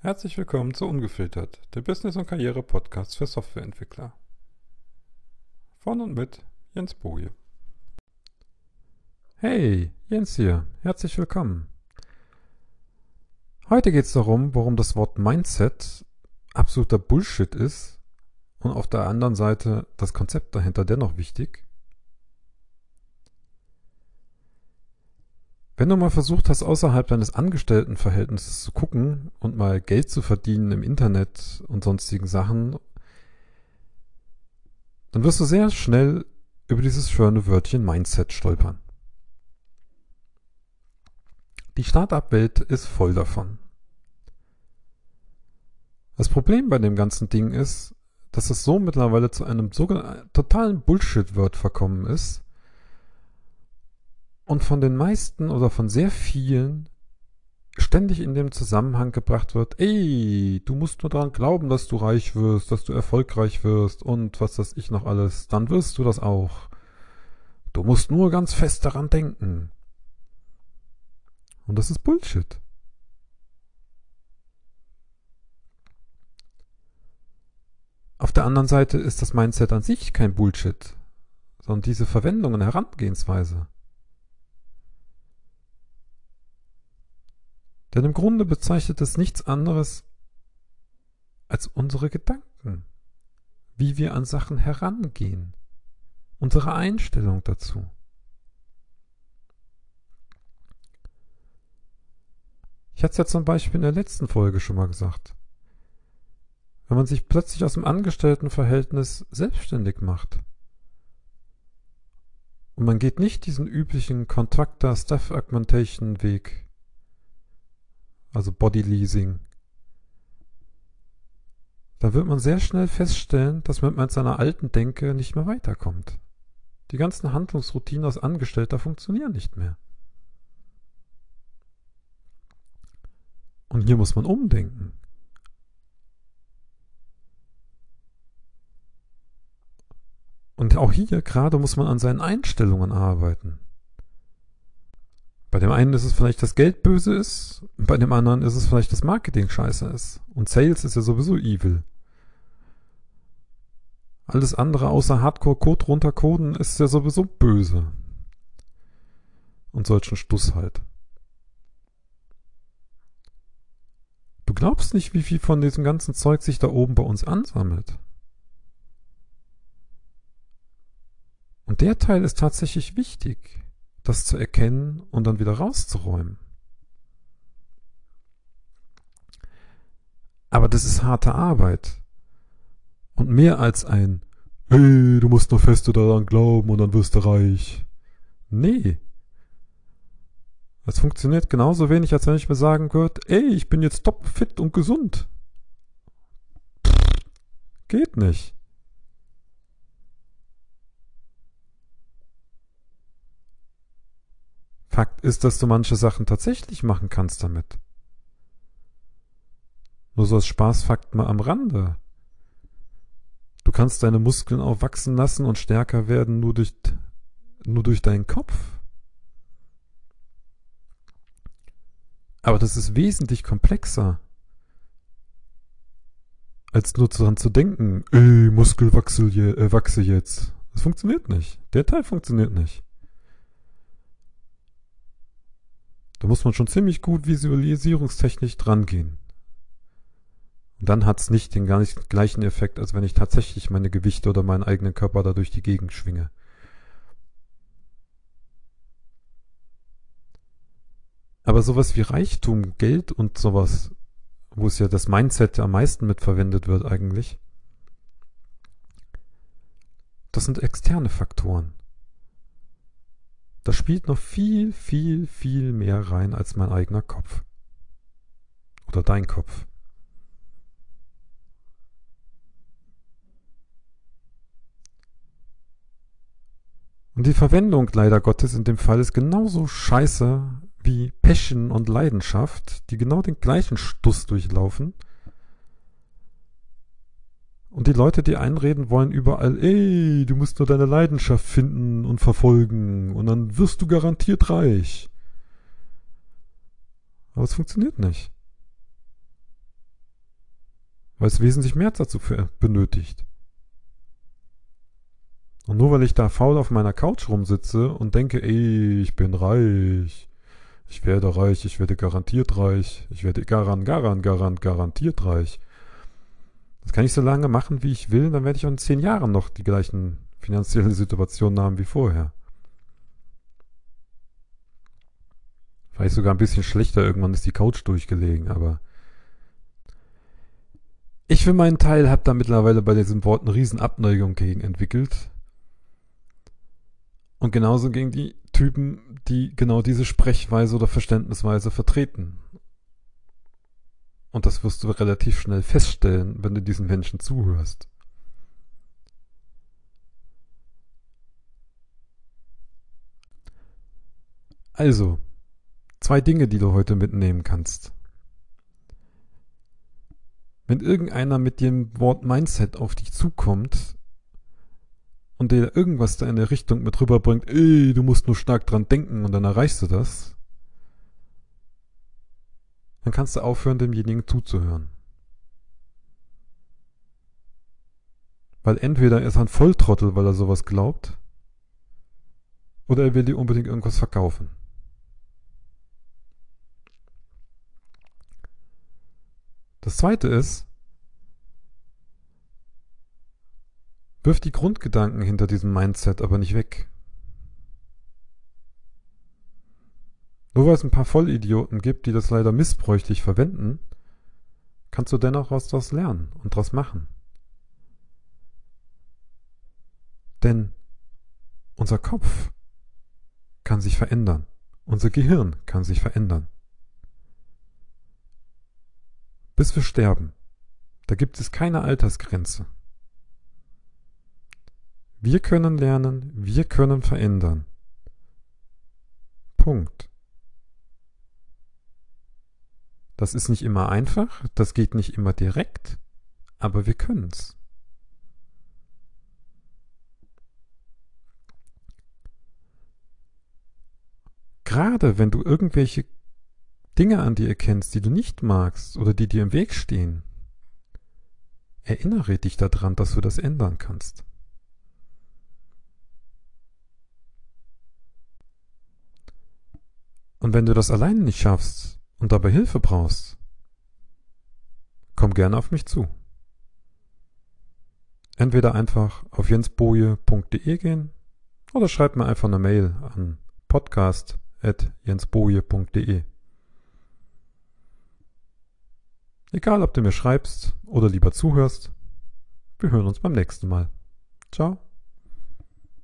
Herzlich willkommen zu Ungefiltert, der Business- und Karriere-Podcast für Softwareentwickler. Von und mit Jens Boje. Hey, Jens hier. Herzlich willkommen. Heute geht es darum, warum das Wort Mindset absoluter Bullshit ist und auf der anderen Seite das Konzept dahinter dennoch wichtig. Wenn du mal versucht hast, außerhalb deines Angestelltenverhältnisses zu gucken und mal Geld zu verdienen im Internet und sonstigen Sachen, dann wirst du sehr schnell über dieses schöne Wörtchen Mindset stolpern. Die Startup-Welt ist voll davon. Das Problem bei dem ganzen Ding ist, dass es so mittlerweile zu einem sogenannten totalen Bullshit-Wort verkommen ist, und von den meisten oder von sehr vielen ständig in dem Zusammenhang gebracht wird, ey, du musst nur daran glauben, dass du reich wirst, dass du erfolgreich wirst und was das ich noch alles, dann wirst du das auch. Du musst nur ganz fest daran denken. Und das ist Bullshit. Auf der anderen Seite ist das Mindset an sich kein Bullshit, sondern diese Verwendung und Herangehensweise. Denn im Grunde bezeichnet es nichts anderes als unsere Gedanken, wie wir an Sachen herangehen, unsere Einstellung dazu. Ich hatte es ja zum Beispiel in der letzten Folge schon mal gesagt. Wenn man sich plötzlich aus dem Angestelltenverhältnis selbstständig macht und man geht nicht diesen üblichen Contractor-Staff-Augmentation-Weg, also Body Leasing, dann wird man sehr schnell feststellen, dass man mit seiner alten Denke nicht mehr weiterkommt. Die ganzen Handlungsroutinen als Angestellter funktionieren nicht mehr. Und hier muss man umdenken. Und auch hier gerade muss man an seinen Einstellungen arbeiten. Bei dem einen ist es vielleicht, dass Geld böse ist, bei dem anderen ist es vielleicht, dass Marketing scheiße ist. Und Sales ist ja sowieso evil. Alles andere außer Hardcore-Code runtercoden ist ja sowieso böse. Und solchen Stuss halt. Du glaubst nicht, wie viel von diesem ganzen Zeug sich da oben bei uns ansammelt. Und der Teil ist tatsächlich wichtig das zu erkennen und dann wieder rauszuräumen. Aber das ist harte Arbeit. Und mehr als ein, hey, du musst nur feste daran glauben und dann wirst du reich. Nee. Das funktioniert genauso wenig, als wenn ich mir sagen würde, ey, ich bin jetzt top fit und gesund. Geht nicht. Fakt ist, dass du manche Sachen tatsächlich machen kannst damit. Nur so als Spaßfakt mal am Rande. Du kannst deine Muskeln auch wachsen lassen und stärker werden nur durch, nur durch deinen Kopf. Aber das ist wesentlich komplexer, als nur daran zu denken, ey, Muskel wachse, äh, wachse jetzt. Das funktioniert nicht. Der Teil funktioniert nicht. Da muss man schon ziemlich gut visualisierungstechnisch drangehen. Und dann hat es nicht den gar nicht gleichen Effekt, als wenn ich tatsächlich meine Gewichte oder meinen eigenen Körper da durch die Gegend schwinge. Aber sowas wie Reichtum, Geld und sowas, wo es ja das Mindset am meisten mitverwendet wird eigentlich, das sind externe Faktoren. Da spielt noch viel, viel, viel mehr rein als mein eigener Kopf. Oder dein Kopf. Und die Verwendung leider Gottes in dem Fall ist genauso scheiße wie Passion und Leidenschaft, die genau den gleichen Stuss durchlaufen und die Leute, die einreden wollen überall, ey, du musst nur deine Leidenschaft finden und verfolgen und dann wirst du garantiert reich. Aber es funktioniert nicht. weil es wesentlich mehr dazu benötigt. Und nur weil ich da faul auf meiner Couch rumsitze und denke, ey, ich bin reich, ich werde reich, ich werde garantiert reich, ich werde garant, garant, garant, garantiert reich. Das kann ich so lange machen, wie ich will, dann werde ich auch in zehn Jahren noch die gleichen finanziellen Situationen haben wie vorher. Vielleicht sogar ein bisschen schlechter, irgendwann ist die Couch durchgelegen, aber ich für meinen Teil habe da mittlerweile bei diesen Worten riesen Abneigung gegen entwickelt. Und genauso gegen die Typen, die genau diese Sprechweise oder Verständnisweise vertreten. Und das wirst du relativ schnell feststellen, wenn du diesen Menschen zuhörst. Also, zwei Dinge, die du heute mitnehmen kannst. Wenn irgendeiner mit dem Wort Mindset auf dich zukommt und dir irgendwas da in der Richtung mit rüberbringt, ey, du musst nur stark dran denken und dann erreichst du das, dann kannst du aufhören, demjenigen zuzuhören. Weil entweder ist er ein Volltrottel, weil er sowas glaubt, oder er will dir unbedingt irgendwas verkaufen. Das zweite ist, wirf die Grundgedanken hinter diesem Mindset aber nicht weg. Nur weil es ein paar Vollidioten gibt, die das leider missbräuchlich verwenden, kannst du dennoch was daraus lernen und daraus machen. Denn unser Kopf kann sich verändern. Unser Gehirn kann sich verändern bis wir sterben. Da gibt es keine Altersgrenze. Wir können lernen, wir können verändern. Punkt. Das ist nicht immer einfach, das geht nicht immer direkt, aber wir können's. Gerade wenn du irgendwelche Dinge an dir erkennst, die du nicht magst oder die dir im Weg stehen, erinnere dich daran, dass du das ändern kannst. Und wenn du das alleine nicht schaffst und dabei Hilfe brauchst, komm gerne auf mich zu. Entweder einfach auf jensboje.de gehen oder schreib mir einfach eine Mail an podcast.jensboje.de. Egal, ob du mir schreibst oder lieber zuhörst, wir hören uns beim nächsten Mal. Ciao.